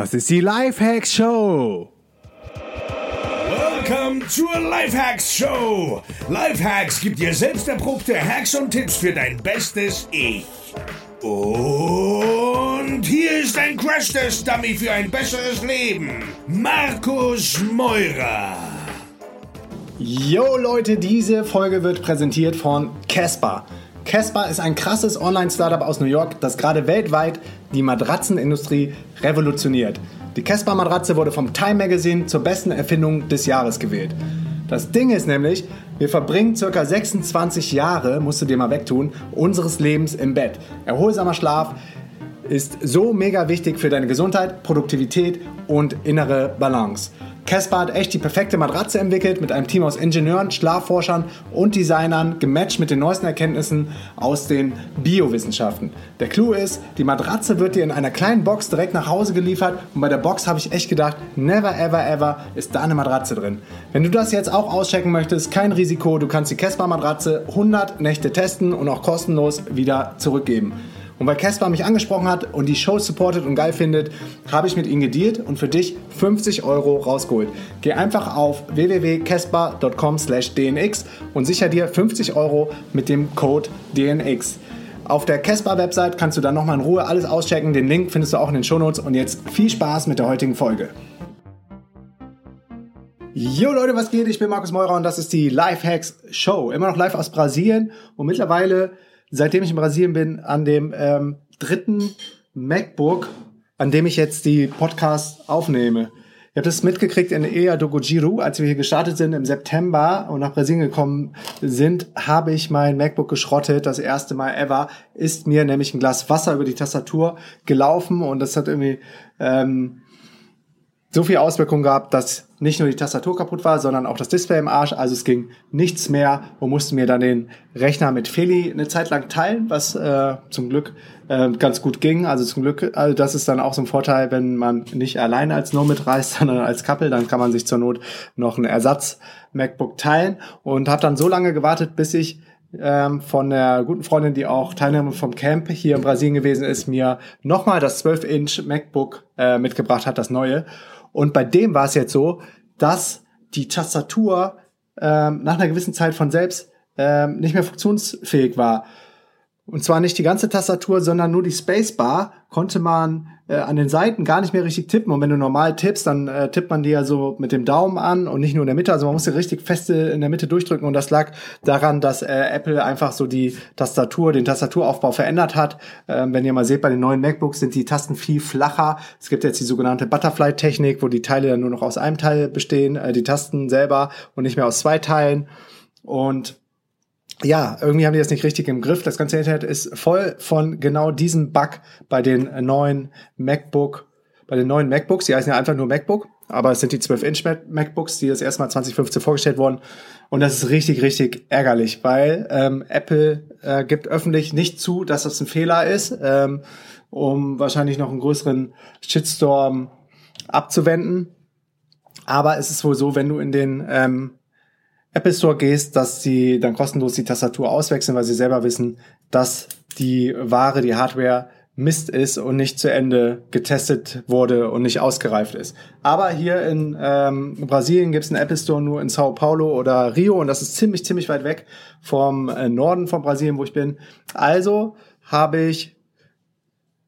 Das ist die Lifehacks Show. Welcome zur Lifehacks Show. Lifehacks gibt dir selbst erprobte Hacks und Tipps für dein bestes Ich. Und hier ist ein Crash-Test-Dummy für ein besseres Leben. Markus Meurer. Yo Leute, diese Folge wird präsentiert von Casper. Casper ist ein krasses Online-Startup aus New York, das gerade weltweit die Matratzenindustrie revolutioniert. Die Casper-Matratze wurde vom Time Magazine zur besten Erfindung des Jahres gewählt. Das Ding ist nämlich, wir verbringen ca. 26 Jahre, musst du dir mal wegtun, unseres Lebens im Bett. Erholsamer Schlaf ist so mega wichtig für deine Gesundheit, Produktivität und innere Balance. Casper hat echt die perfekte Matratze entwickelt mit einem Team aus Ingenieuren, Schlafforschern und Designern, gematcht mit den neuesten Erkenntnissen aus den Biowissenschaften. Der Clou ist, die Matratze wird dir in einer kleinen Box direkt nach Hause geliefert und bei der Box habe ich echt gedacht, never ever ever ist da eine Matratze drin. Wenn du das jetzt auch auschecken möchtest, kein Risiko, du kannst die Casper Matratze 100 Nächte testen und auch kostenlos wieder zurückgeben. Und weil Casper mich angesprochen hat und die Show supportet und geil findet, habe ich mit ihnen gedealt und für dich 50 Euro rausgeholt. Geh einfach auf www.casper.com/dnx und sicher dir 50 Euro mit dem Code DNX. Auf der Casper-Website kannst du dann nochmal in Ruhe alles auschecken. Den Link findest du auch in den Shownotes. Und jetzt viel Spaß mit der heutigen Folge. Jo Leute, was geht? Ich bin Markus Meurer und das ist die Lifehacks Show. Immer noch live aus Brasilien und mittlerweile seitdem ich in Brasilien bin, an dem ähm, dritten MacBook, an dem ich jetzt die Podcasts aufnehme. Ich habe das mitgekriegt in Ea do Gojiru, als wir hier gestartet sind im September und nach Brasilien gekommen sind, habe ich mein MacBook geschrottet. Das erste Mal ever ist mir nämlich ein Glas Wasser über die Tastatur gelaufen und das hat irgendwie ähm, so viel Auswirkungen gehabt, dass nicht nur die Tastatur kaputt war, sondern auch das Display im Arsch. Also es ging nichts mehr und musste mir dann den Rechner mit Feli eine Zeit lang teilen, was äh, zum Glück äh, ganz gut ging. Also zum Glück, also das ist dann auch so ein Vorteil, wenn man nicht alleine als Nomad reist, sondern als Couple, dann kann man sich zur Not noch einen Ersatz MacBook teilen und habe dann so lange gewartet, bis ich ähm, von der guten Freundin, die auch Teilnehmerin vom Camp hier in Brasilien gewesen ist, mir nochmal das 12-Inch MacBook äh, mitgebracht hat, das neue. Und bei dem war es jetzt so, dass die Tastatur ähm, nach einer gewissen Zeit von selbst ähm, nicht mehr funktionsfähig war. Und zwar nicht die ganze Tastatur, sondern nur die Spacebar konnte man äh, an den Seiten gar nicht mehr richtig tippen. Und wenn du normal tippst, dann äh, tippt man die ja so mit dem Daumen an und nicht nur in der Mitte. Also man musste richtig feste in der Mitte durchdrücken. Und das lag daran, dass äh, Apple einfach so die Tastatur, den Tastaturaufbau verändert hat. Ähm, wenn ihr mal seht, bei den neuen MacBooks sind die Tasten viel flacher. Es gibt jetzt die sogenannte Butterfly-Technik, wo die Teile dann nur noch aus einem Teil bestehen, äh, die Tasten selber und nicht mehr aus zwei Teilen. Und ja, irgendwie haben die das nicht richtig im Griff. Das ganze Internet ist voll von genau diesem Bug bei den neuen MacBook, bei den neuen MacBooks. Die heißen ja einfach nur MacBook, aber es sind die 12-Inch MacBooks, die das erstmal 2015 vorgestellt wurden. Und das ist richtig, richtig ärgerlich, weil ähm, Apple äh, gibt öffentlich nicht zu, dass das ein Fehler ist, ähm, um wahrscheinlich noch einen größeren Shitstorm abzuwenden. Aber es ist wohl so, wenn du in den ähm, Apple Store gehst, dass sie dann kostenlos die Tastatur auswechseln, weil sie selber wissen, dass die Ware, die Hardware Mist ist und nicht zu Ende getestet wurde und nicht ausgereift ist. Aber hier in ähm, Brasilien gibt es einen Apple Store nur in Sao Paulo oder Rio und das ist ziemlich, ziemlich weit weg vom äh, Norden von Brasilien, wo ich bin. Also habe ich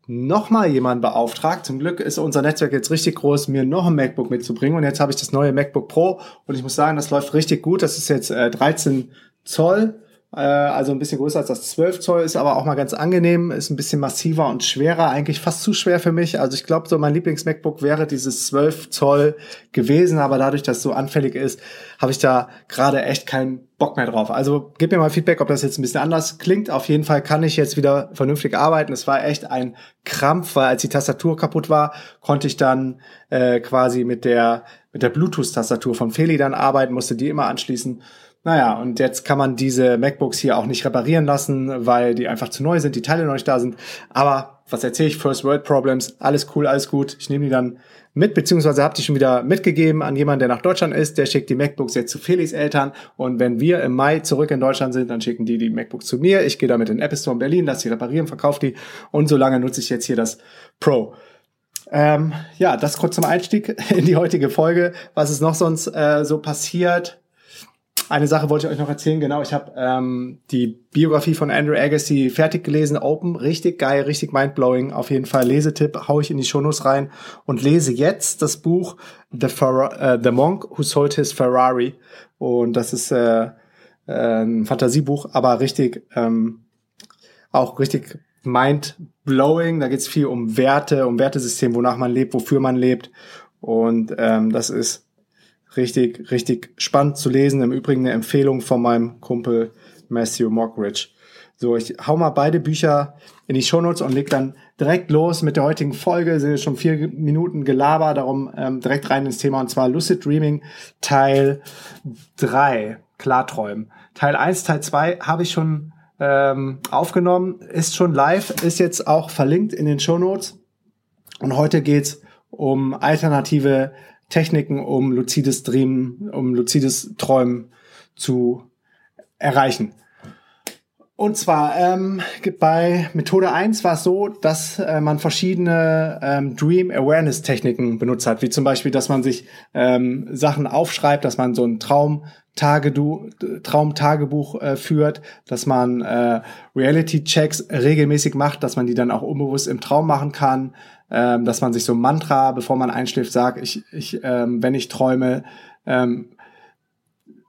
nochmal jemanden beauftragt. Zum Glück ist unser Netzwerk jetzt richtig groß, mir noch ein MacBook mitzubringen. Und jetzt habe ich das neue MacBook Pro und ich muss sagen, das läuft richtig gut. Das ist jetzt äh, 13 Zoll also ein bisschen größer als das 12 Zoll, ist aber auch mal ganz angenehm, ist ein bisschen massiver und schwerer, eigentlich fast zu schwer für mich. Also ich glaube, so mein Lieblings-MacBook wäre dieses 12 Zoll gewesen, aber dadurch, dass es so anfällig ist, habe ich da gerade echt keinen Bock mehr drauf. Also gib mir mal Feedback, ob das jetzt ein bisschen anders klingt. Auf jeden Fall kann ich jetzt wieder vernünftig arbeiten. Es war echt ein Krampf, weil als die Tastatur kaputt war, konnte ich dann äh, quasi mit der mit der Bluetooth-Tastatur von Feli dann arbeiten, musste die immer anschließen. Naja, und jetzt kann man diese MacBooks hier auch nicht reparieren lassen, weil die einfach zu neu sind, die Teile noch nicht da sind. Aber was erzähle ich? First World Problems, alles cool, alles gut. Ich nehme die dann mit, beziehungsweise habe die schon wieder mitgegeben an jemanden, der nach Deutschland ist. Der schickt die MacBooks jetzt zu Felix Eltern. Und wenn wir im Mai zurück in Deutschland sind, dann schicken die die MacBooks zu mir. Ich gehe damit in den Apple Store in Berlin, lasse sie reparieren, verkaufe die. Und solange nutze ich jetzt hier das Pro. Ähm, ja, das kurz zum Einstieg in die heutige Folge. Was ist noch sonst äh, so passiert? Eine Sache wollte ich euch noch erzählen. Genau, ich habe ähm, die Biografie von Andrew Agassi fertig gelesen. Open, richtig geil, richtig mindblowing. Auf jeden Fall Lesetipp, hau ich in die Shownotes rein und lese jetzt das Buch The, Fer uh, The Monk Who Sold His Ferrari. Und das ist äh, äh, ein Fantasiebuch, aber richtig ähm, auch richtig mind-blowing. Da geht es viel um Werte, um Wertesystem, wonach man lebt, wofür man lebt. Und ähm, das ist richtig, richtig spannend zu lesen. Im Übrigen eine Empfehlung von meinem Kumpel Matthew Mockridge. So, ich hau mal beide Bücher in die Shownotes und leg dann direkt los mit der heutigen Folge. Sind jetzt schon vier Minuten Gelaber, darum ähm, direkt rein ins Thema und zwar Lucid Dreaming Teil 3, Klarträumen. Teil 1, Teil 2 habe ich schon ähm, aufgenommen, ist schon live, ist jetzt auch verlinkt in den Show Notes. Und heute geht's um alternative Techniken, um luzides Dreamen, um luzides Träumen zu erreichen. Und zwar ähm, bei Methode 1 war es so, dass äh, man verschiedene ähm, Dream Awareness Techniken benutzt hat, wie zum Beispiel, dass man sich ähm, Sachen aufschreibt, dass man so ein Traum Traumtagebuch äh, führt, dass man äh, Reality-Checks regelmäßig macht, dass man die dann auch unbewusst im Traum machen kann, ähm, dass man sich so ein Mantra, bevor man einschläft, sagt, ich, ich, ähm, wenn ich träume, ähm,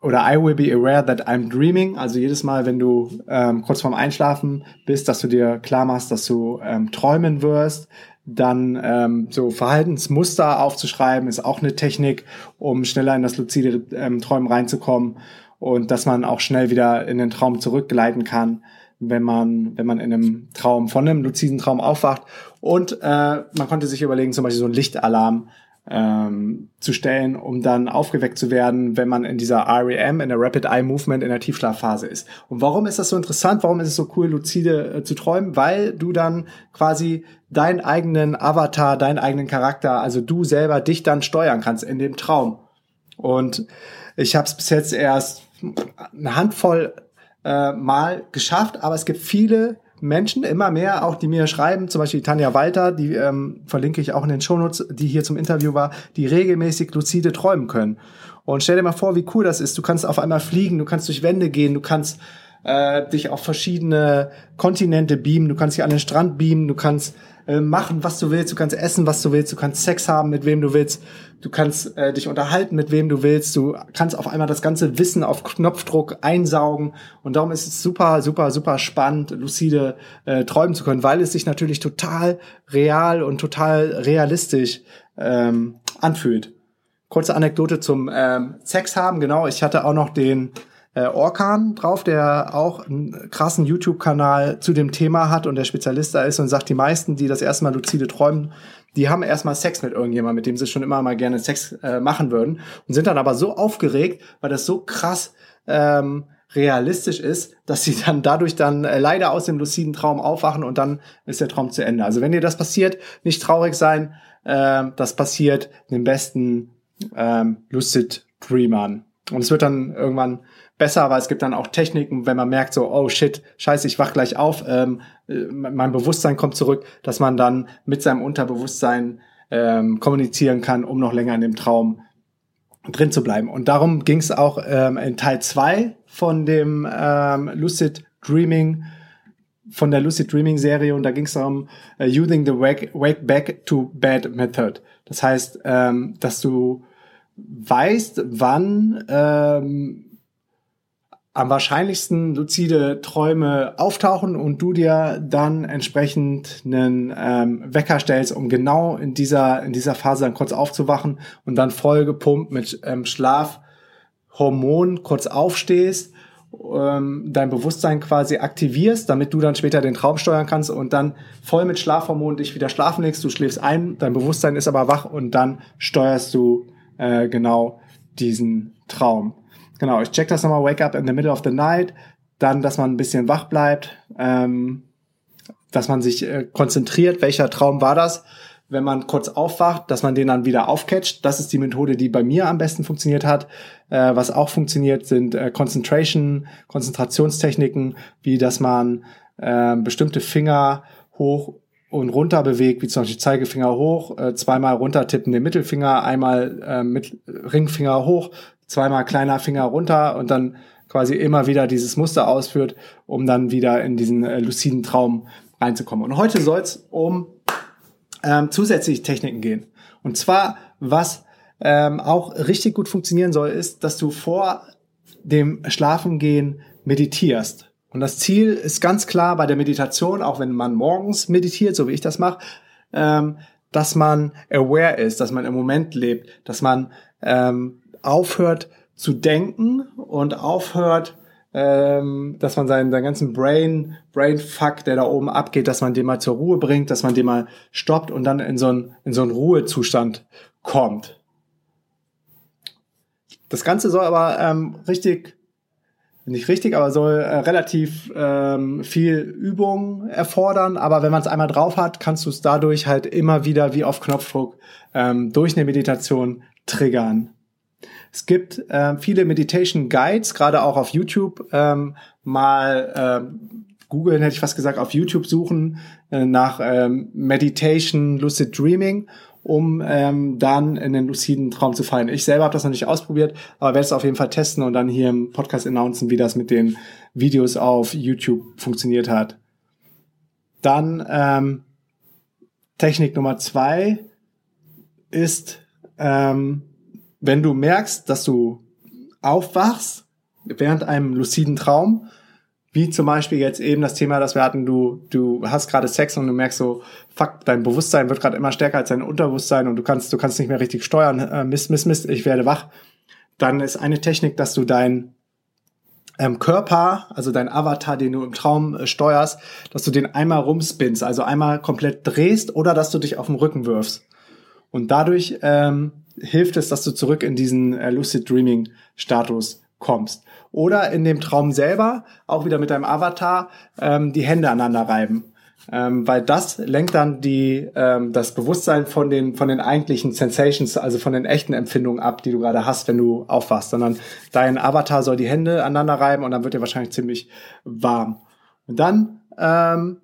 oder I will be aware that I'm dreaming. Also jedes Mal, wenn du ähm, kurz vorm Einschlafen bist, dass du dir klar machst, dass du ähm, träumen wirst. Dann ähm, so Verhaltensmuster aufzuschreiben, ist auch eine Technik, um schneller in das luzide ähm, Träumen reinzukommen und dass man auch schnell wieder in den Traum zurückgleiten kann, wenn man, wenn man in einem Traum, von einem luziden Traum aufwacht. Und äh, man konnte sich überlegen, zum Beispiel so ein Lichtalarm ähm, zu stellen, um dann aufgeweckt zu werden, wenn man in dieser REM, in der Rapid Eye Movement, in der Tiefschlafphase ist. Und warum ist das so interessant? Warum ist es so cool, lucide äh, zu träumen? Weil du dann quasi deinen eigenen Avatar, deinen eigenen Charakter, also du selber dich dann steuern kannst in dem Traum. Und ich habe es bis jetzt erst eine Handvoll äh, Mal geschafft, aber es gibt viele Menschen, immer mehr, auch die mir schreiben, zum Beispiel Tanja Walter, die ähm, verlinke ich auch in den Shownotes, die hier zum Interview war, die regelmäßig lucide träumen können. Und stell dir mal vor, wie cool das ist. Du kannst auf einmal fliegen, du kannst durch Wände gehen, du kannst äh, dich auf verschiedene Kontinente beamen, du kannst dich an den Strand beamen, du kannst äh, machen, was du willst, du kannst essen, was du willst, du kannst Sex haben, mit wem du willst, du kannst äh, dich unterhalten, mit wem du willst, du kannst auf einmal das ganze Wissen auf Knopfdruck einsaugen. Und darum ist es super, super, super spannend, lucide äh, träumen zu können, weil es sich natürlich total real und total realistisch ähm, anfühlt. Kurze Anekdote zum ähm, Sex haben, genau, ich hatte auch noch den äh, Orkan drauf, der auch einen krassen YouTube-Kanal zu dem Thema hat und der Spezialist da ist und sagt, die meisten, die das erste Mal luzide träumen, die haben erstmal Sex mit irgendjemandem, mit dem sie schon immer mal gerne Sex äh, machen würden und sind dann aber so aufgeregt, weil das so krass ähm, realistisch ist, dass sie dann dadurch dann äh, leider aus dem luciden Traum aufwachen und dann ist der Traum zu Ende. Also wenn dir das passiert, nicht traurig sein, äh, das passiert den besten ähm, Lucid Dreamern. Und es wird dann irgendwann besser, weil es gibt dann auch Techniken, wenn man merkt so, oh shit, scheiße, ich wach gleich auf, ähm, äh, mein Bewusstsein kommt zurück, dass man dann mit seinem Unterbewusstsein ähm, kommunizieren kann, um noch länger in dem Traum drin zu bleiben. Und darum ging es auch ähm, in Teil zwei von dem ähm, Lucid Dreaming, von der Lucid Dreaming Serie und da ging es um uh, using the wake, wake back to bed method. Das heißt, ähm, dass du weißt, wann ähm, am wahrscheinlichsten luzide Träume auftauchen und du dir dann entsprechend einen ähm, Wecker stellst, um genau in dieser, in dieser Phase dann kurz aufzuwachen und dann voll gepumpt mit ähm, Schlafhormon kurz aufstehst, ähm, dein Bewusstsein quasi aktivierst, damit du dann später den Traum steuern kannst und dann voll mit Schlafhormon dich wieder schlafen legst, du schläfst ein, dein Bewusstsein ist aber wach und dann steuerst du äh, genau diesen Traum. Genau, ich check das nochmal, wake up in the middle of the night, dann, dass man ein bisschen wach bleibt, ähm, dass man sich äh, konzentriert, welcher Traum war das, wenn man kurz aufwacht, dass man den dann wieder aufcatcht. Das ist die Methode, die bei mir am besten funktioniert hat. Äh, was auch funktioniert, sind äh, Concentration, Konzentrationstechniken, wie dass man äh, bestimmte Finger hoch und runter bewegt, wie zum Beispiel Zeigefinger hoch, äh, zweimal runter tippen den Mittelfinger, einmal äh, mit Ringfinger hoch, zweimal kleiner Finger runter und dann quasi immer wieder dieses Muster ausführt, um dann wieder in diesen äh, luciden Traum reinzukommen. Und heute soll es um ähm, zusätzliche Techniken gehen. Und zwar, was ähm, auch richtig gut funktionieren soll, ist, dass du vor dem Schlafengehen meditierst. Und das Ziel ist ganz klar bei der Meditation, auch wenn man morgens meditiert, so wie ich das mache, ähm, dass man aware ist, dass man im Moment lebt, dass man ähm, aufhört zu denken und aufhört, ähm, dass man seinen, seinen ganzen Brain, Brain-Fuck, der da oben abgeht, dass man den mal zur Ruhe bringt, dass man den mal stoppt und dann in so einen, in so einen Ruhezustand kommt. Das Ganze soll aber ähm, richtig nicht richtig, aber soll äh, relativ ähm, viel Übung erfordern. Aber wenn man es einmal drauf hat, kannst du es dadurch halt immer wieder wie auf Knopfdruck ähm, durch eine Meditation triggern. Es gibt äh, viele Meditation Guides, gerade auch auf YouTube. Ähm, mal ähm, googeln, hätte ich fast gesagt, auf YouTube suchen äh, nach ähm, Meditation Lucid Dreaming um ähm, dann in den luciden Traum zu fallen. Ich selber habe das noch nicht ausprobiert, aber werde es auf jeden Fall testen und dann hier im Podcast announcen, wie das mit den Videos auf YouTube funktioniert hat. Dann ähm, Technik Nummer zwei ist, ähm, wenn du merkst, dass du aufwachst während einem luciden Traum, wie zum Beispiel jetzt eben das Thema, das wir hatten, du, du hast gerade Sex und du merkst so, fuck, dein Bewusstsein wird gerade immer stärker als dein Unterbewusstsein und du kannst, du kannst nicht mehr richtig steuern, äh, Mist, Mist, Mist, ich werde wach. Dann ist eine Technik, dass du dein ähm, Körper, also dein Avatar, den du im Traum äh, steuerst, dass du den einmal rumspinnst, also einmal komplett drehst oder dass du dich auf den Rücken wirfst. Und dadurch ähm, hilft es, dass du zurück in diesen äh, Lucid Dreaming Status kommst oder in dem Traum selber auch wieder mit deinem Avatar ähm, die Hände aneinander reiben. Ähm, weil das lenkt dann die, ähm, das Bewusstsein von den, von den eigentlichen Sensations, also von den echten Empfindungen ab, die du gerade hast, wenn du aufwachst, sondern dein Avatar soll die Hände aneinander reiben und dann wird dir wahrscheinlich ziemlich warm. Und dann ähm,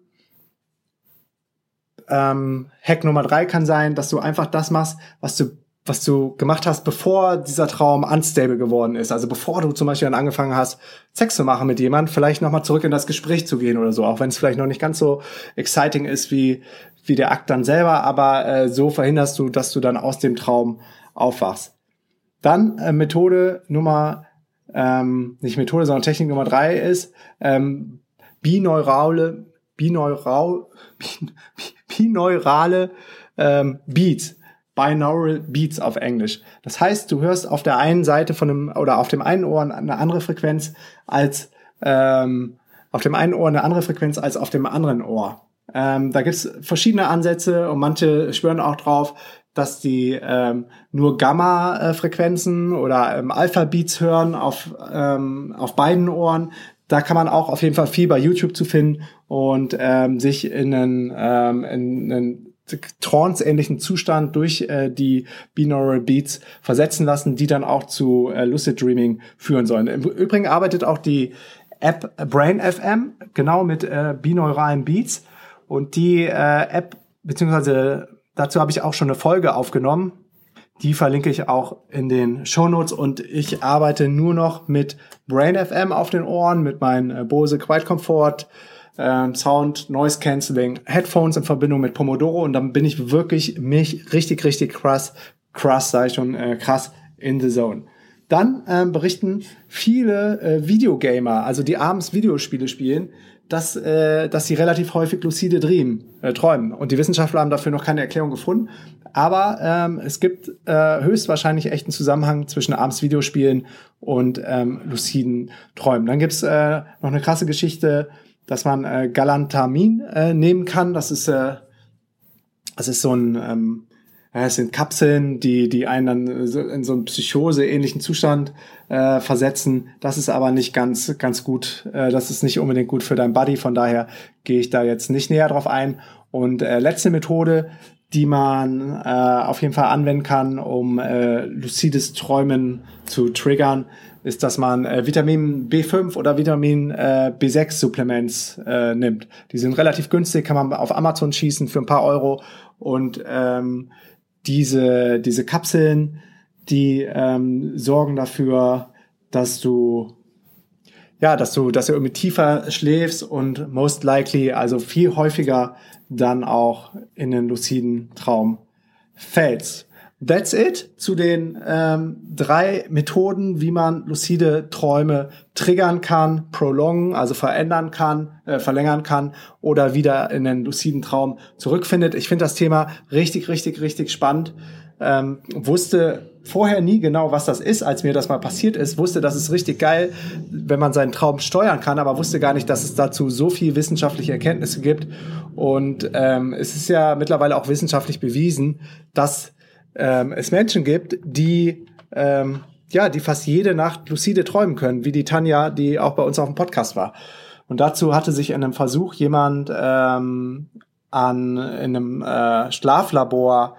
ähm, Hack Nummer drei kann sein, dass du einfach das machst, was du was du gemacht hast, bevor dieser Traum unstable geworden ist. Also bevor du zum Beispiel dann angefangen hast, Sex zu machen mit jemand, vielleicht nochmal zurück in das Gespräch zu gehen oder so, auch wenn es vielleicht noch nicht ganz so exciting ist wie, wie der Akt dann selber, aber äh, so verhinderst du, dass du dann aus dem Traum aufwachst. Dann äh, Methode Nummer, ähm, nicht Methode, sondern Technik Nummer drei ist ähm, bineurale, bineural, bineurale ähm, Beats. Binaural Beats auf Englisch. Das heißt, du hörst auf der einen Seite von einem oder auf dem einen Ohr eine andere Frequenz als ähm, auf dem einen Ohr eine andere Frequenz als auf dem anderen Ohr. Ähm, da gibt's verschiedene Ansätze und manche schwören auch drauf, dass die ähm, nur Gamma-Frequenzen oder ähm, Alpha-Beats hören auf, ähm, auf beiden Ohren. Da kann man auch auf jeden Fall viel bei YouTube zu finden und ähm, sich in einen, ähm, in einen trance-ähnlichen Zustand durch äh, die Binaural Beats versetzen lassen, die dann auch zu äh, Lucid Dreaming führen sollen. Im Übrigen arbeitet auch die App Brain FM genau mit äh, binauralen Beats und die äh, App beziehungsweise dazu habe ich auch schon eine Folge aufgenommen. Die verlinke ich auch in den Show Notes und ich arbeite nur noch mit Brain FM auf den Ohren, mit meinen äh, Bose Quiet Comfort ähm, Sound, Noise Cancelling, Headphones in Verbindung mit Pomodoro und dann bin ich wirklich mich richtig, richtig krass, krass, sage ich schon, äh, krass in the zone. Dann ähm, berichten viele äh, Videogamer, also die abends Videospiele spielen, dass, äh, dass sie relativ häufig lucide Dream, äh, träumen. Und die Wissenschaftler haben dafür noch keine Erklärung gefunden. Aber ähm, es gibt äh, höchstwahrscheinlich echten Zusammenhang zwischen abends Videospielen und ähm, luciden Träumen. Dann gibt's äh, noch eine krasse Geschichte dass man äh, Galantamin äh, nehmen kann. Das ist, äh, das ist so ein, ähm, es sind Kapseln, die, die einen dann so in so einen Psychose-ähnlichen Zustand äh, versetzen. Das ist aber nicht ganz, ganz gut. Äh, das ist nicht unbedingt gut für dein Body. Von daher gehe ich da jetzt nicht näher drauf ein. Und äh, letzte Methode, die man äh, auf jeden Fall anwenden kann, um äh, lucides Träumen zu triggern, ist, dass man äh, Vitamin B5 oder Vitamin äh, B6 Supplements äh, nimmt. Die sind relativ günstig, kann man auf Amazon schießen für ein paar Euro und ähm, diese diese Kapseln, die ähm, sorgen dafür, dass du ja, dass du, dass du irgendwie tiefer schläfst und most likely, also viel häufiger dann auch in den luciden Traum fällst. That's it zu den ähm, drei Methoden, wie man lucide Träume triggern kann, prolongen, also verändern kann, äh, verlängern kann oder wieder in den luciden Traum zurückfindet. Ich finde das Thema richtig, richtig, richtig spannend. Ähm, wusste vorher nie genau, was das ist, als mir das mal passiert ist. Wusste, das ist richtig geil, wenn man seinen Traum steuern kann, aber wusste gar nicht, dass es dazu so viel wissenschaftliche Erkenntnisse gibt. Und ähm, es ist ja mittlerweile auch wissenschaftlich bewiesen, dass ähm, es Menschen gibt, die ähm, ja, die fast jede Nacht lucide träumen können, wie die Tanja, die auch bei uns auf dem Podcast war. Und dazu hatte sich in einem Versuch jemand ähm, an in einem äh, Schlaflabor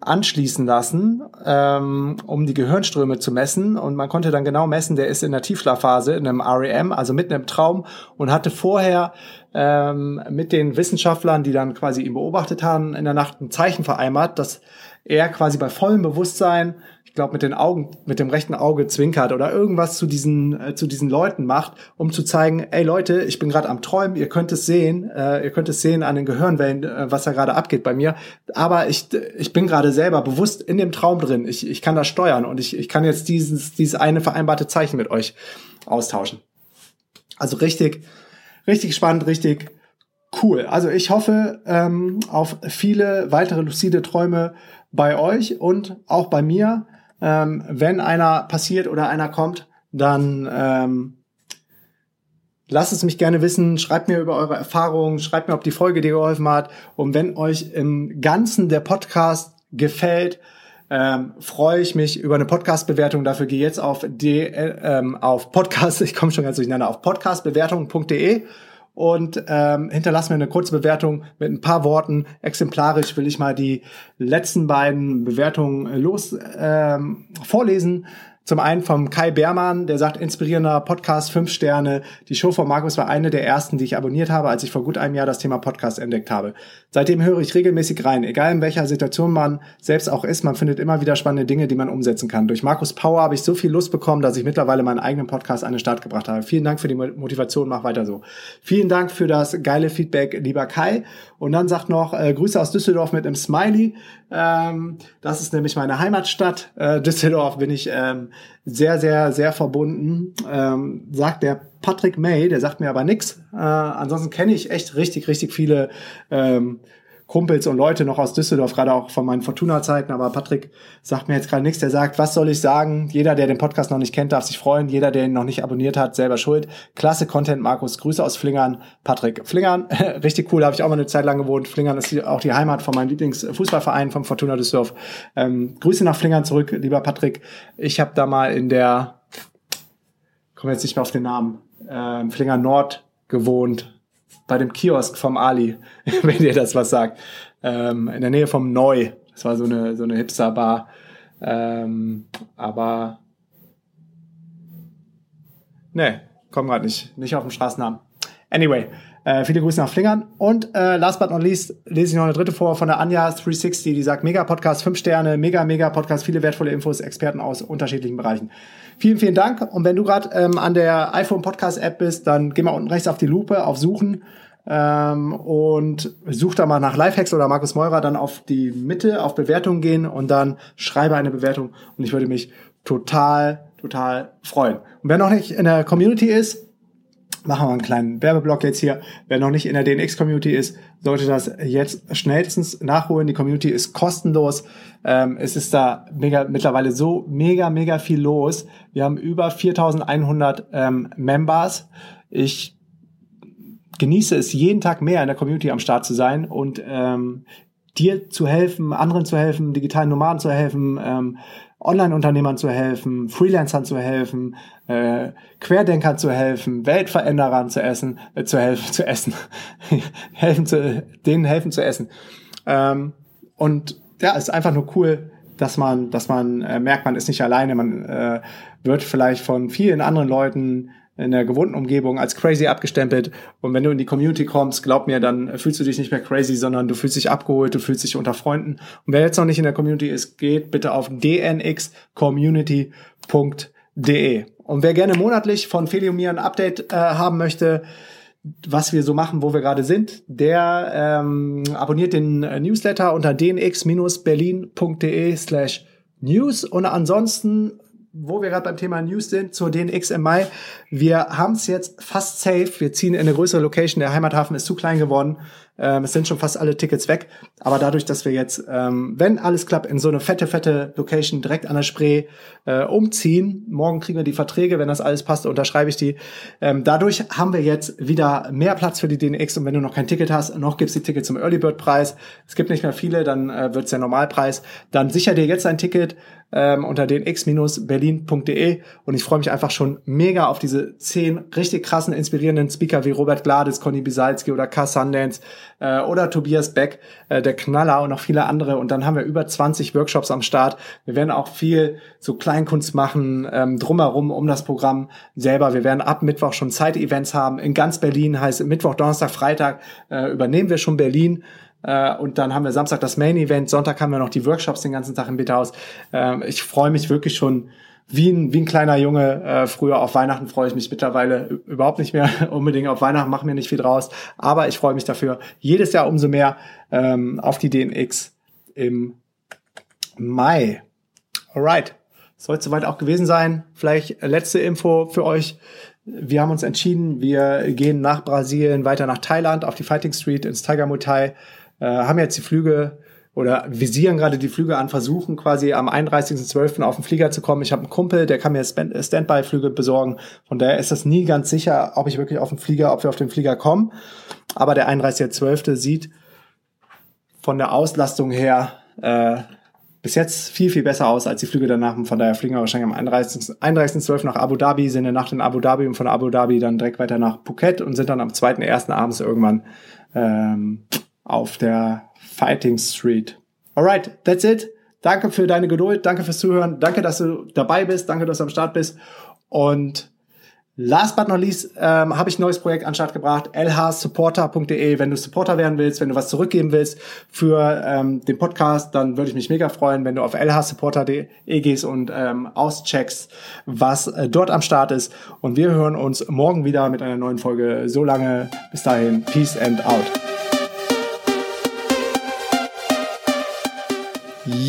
anschließen lassen, ähm, um die Gehirnströme zu messen. Und man konnte dann genau messen, der ist in der Tiefschlafphase, in einem REM, also mitten im Traum, und hatte vorher ähm, mit den Wissenschaftlern, die dann quasi ihn beobachtet haben, in der Nacht ein Zeichen vereinbart, dass er quasi bei vollem Bewusstsein, ich glaube mit den Augen, mit dem rechten Auge zwinkert oder irgendwas zu diesen äh, zu diesen Leuten macht, um zu zeigen, ey Leute, ich bin gerade am Träumen, ihr könnt es sehen, äh, ihr könnt es sehen an den Gehirnwellen, äh, was da gerade abgeht bei mir, aber ich ich bin gerade selber bewusst in dem Traum drin. Ich ich kann das steuern und ich ich kann jetzt dieses dieses eine vereinbarte Zeichen mit euch austauschen. Also richtig richtig spannend, richtig cool. Also ich hoffe ähm, auf viele weitere lucide Träume bei euch und auch bei mir. Ähm, wenn einer passiert oder einer kommt, dann ähm, lasst es mich gerne wissen. Schreibt mir über eure Erfahrungen, schreibt mir, ob die Folge dir geholfen hat. Und wenn euch im Ganzen der Podcast gefällt, ähm, freue ich mich über eine Podcast-Bewertung. Dafür gehe jetzt auf, die, äh, ähm, auf Podcast, ich komme schon ganz durcheinander, auf podcastbewertung.de und ähm, hinterlass mir eine kurze Bewertung mit ein paar Worten. Exemplarisch will ich mal die letzten beiden Bewertungen los ähm, vorlesen. Zum einen vom Kai Beermann, der sagt, inspirierender Podcast, fünf Sterne. Die Show von Markus war eine der ersten, die ich abonniert habe, als ich vor gut einem Jahr das Thema Podcast entdeckt habe. Seitdem höre ich regelmäßig rein, egal in welcher Situation man selbst auch ist, man findet immer wieder spannende Dinge, die man umsetzen kann. Durch Markus Power habe ich so viel Lust bekommen, dass ich mittlerweile meinen eigenen Podcast an den Start gebracht habe. Vielen Dank für die Motivation, mach weiter so. Vielen Dank für das geile Feedback, lieber Kai. Und dann sagt noch äh, Grüße aus Düsseldorf mit einem Smiley. Ähm, das ist nämlich meine Heimatstadt. Äh, Düsseldorf bin ich ähm, sehr, sehr, sehr verbunden. Ähm, sagt der Patrick May, der sagt mir aber nix. Äh, ansonsten kenne ich echt richtig, richtig viele ähm, Kumpels und Leute noch aus Düsseldorf, gerade auch von meinen Fortuna-Zeiten. Aber Patrick sagt mir jetzt gerade nichts. Der sagt, was soll ich sagen? Jeder, der den Podcast noch nicht kennt, darf sich freuen. Jeder, der ihn noch nicht abonniert hat, selber schuld. Klasse Content, Markus. Grüße aus Flingern. Patrick. Flingern, richtig cool, habe ich auch mal eine Zeit lang gewohnt. Flingern ist auch die Heimat von meinem Lieblingsfußballverein, vom Fortuna Düsseldorf. Ähm, Grüße nach Flingern zurück, lieber Patrick. Ich habe da mal in der, komme jetzt nicht mehr auf den Namen, äh, Flinger Nord gewohnt bei dem Kiosk vom Ali, wenn ihr das was sagt. Ähm, in der Nähe vom Neu. Das war so eine, so eine Hipster-Bar. Ähm, aber ne, komm gerade nicht, nicht auf den Straßennamen. Anyway, äh, viele Grüße nach Flingern. Und äh, last but not least lese ich noch eine dritte vor von der Anja360, die sagt, mega Podcast, fünf Sterne, mega, mega Podcast, viele wertvolle Infos, Experten aus unterschiedlichen Bereichen. Vielen, vielen Dank. Und wenn du gerade ähm, an der iPhone Podcast App bist, dann geh mal unten rechts auf die Lupe, auf Suchen ähm, und such da mal nach Lifehacks oder Markus Meurer, dann auf die Mitte, auf Bewertung gehen und dann schreibe eine Bewertung. Und ich würde mich total, total freuen. Und wer noch nicht in der Community ist, machen wir einen kleinen Werbeblock jetzt hier. Wer noch nicht in der DNX-Community ist, sollte das jetzt schnellstens nachholen. Die Community ist kostenlos. Ähm, es ist da mega, mittlerweile so mega, mega viel los. Wir haben über 4100 ähm, Members. Ich genieße es jeden Tag mehr in der Community am Start zu sein und ähm, dir zu helfen, anderen zu helfen, digitalen Nomaden zu helfen, ähm, Online-Unternehmern zu helfen, Freelancern zu helfen, äh, Querdenkern zu helfen, Weltveränderern zu essen, äh, zu helfen, zu essen, helfen zu, denen helfen zu essen. Ähm, und ja, ist einfach nur cool, dass man, dass man äh, merkt, man ist nicht alleine, man äh, wird vielleicht von vielen anderen Leuten in der gewohnten Umgebung als crazy abgestempelt. Und wenn du in die Community kommst, glaub mir, dann fühlst du dich nicht mehr crazy, sondern du fühlst dich abgeholt, du fühlst dich unter Freunden. Und wer jetzt noch nicht in der Community ist, geht bitte auf dnxcommunity.de. Und wer gerne monatlich von Feli und mir ein Update äh, haben möchte, was wir so machen, wo wir gerade sind, der ähm, abonniert den Newsletter unter dnx-berlin.de slash news und ansonsten wo wir gerade beim Thema News sind, zur DNX im Mai. Wir haben es jetzt fast safe. Wir ziehen in eine größere Location. Der Heimathafen ist zu klein geworden. Ähm, es sind schon fast alle Tickets weg. Aber dadurch, dass wir jetzt, ähm, wenn alles klappt, in so eine fette, fette Location direkt an der Spree äh, umziehen, morgen kriegen wir die Verträge, wenn das alles passt, unterschreibe ich die. Ähm, dadurch haben wir jetzt wieder mehr Platz für die DNX und wenn du noch kein Ticket hast, noch gibt's die Tickets zum Early Bird Preis. Es gibt nicht mehr viele, dann äh, wird's der Normalpreis. Dann sicher dir jetzt ein Ticket ähm, unter den x-berlin.de und ich freue mich einfach schon mega auf diese zehn richtig krassen, inspirierenden Speaker wie Robert Glades, Conny Bisalski oder Cass Sundance äh, oder Tobias Beck, äh, der Knaller und noch viele andere und dann haben wir über 20 Workshops am Start. Wir werden auch viel so Kleinkunst machen, ähm, drumherum um das Programm selber. Wir werden ab Mittwoch schon Zeit-Events haben. In ganz Berlin heißt Mittwoch, Donnerstag, Freitag äh, übernehmen wir schon Berlin. Äh, und dann haben wir Samstag das Main Event, Sonntag haben wir noch die Workshops den ganzen Tag im Bitterhaus. Äh, ich freue mich wirklich schon wie ein, wie ein kleiner Junge. Äh, früher auf Weihnachten freue ich mich mittlerweile überhaupt nicht mehr unbedingt auf Weihnachten, mache mir nicht viel draus. Aber ich freue mich dafür jedes Jahr umso mehr ähm, auf die DNX im Mai. Alright. Soll es soweit auch gewesen sein. Vielleicht letzte Info für euch. Wir haben uns entschieden, wir gehen nach Brasilien, weiter nach Thailand, auf die Fighting Street, ins Tiger Muay äh, haben jetzt die Flüge oder visieren gerade die Flüge an, versuchen quasi am 31.12. auf den Flieger zu kommen. Ich habe einen Kumpel, der kann mir Standby-Flüge besorgen. Von daher ist das nie ganz sicher, ob ich wirklich auf den Flieger, ob wir auf den Flieger kommen. Aber der 31.12. sieht von der Auslastung her äh, bis jetzt viel, viel besser aus als die Flüge danach. Von daher fliegen wir wahrscheinlich am 31.12. 31 nach Abu Dhabi, sind eine Nacht in Abu Dhabi und von Abu Dhabi dann direkt weiter nach Phuket und sind dann am 2.1. abends irgendwann ähm, auf der Fighting Street. Alright, that's it. Danke für deine Geduld, danke fürs Zuhören, danke, dass du dabei bist, danke, dass du am Start bist. Und last but not least ähm, habe ich ein neues Projekt an den Start gebracht, lhsupporter.de. Wenn du Supporter werden willst, wenn du was zurückgeben willst für ähm, den Podcast, dann würde ich mich mega freuen, wenn du auf lhsupporter.de gehst und ähm, auscheckst, was äh, dort am Start ist. Und wir hören uns morgen wieder mit einer neuen Folge. So lange, bis dahin, peace and out.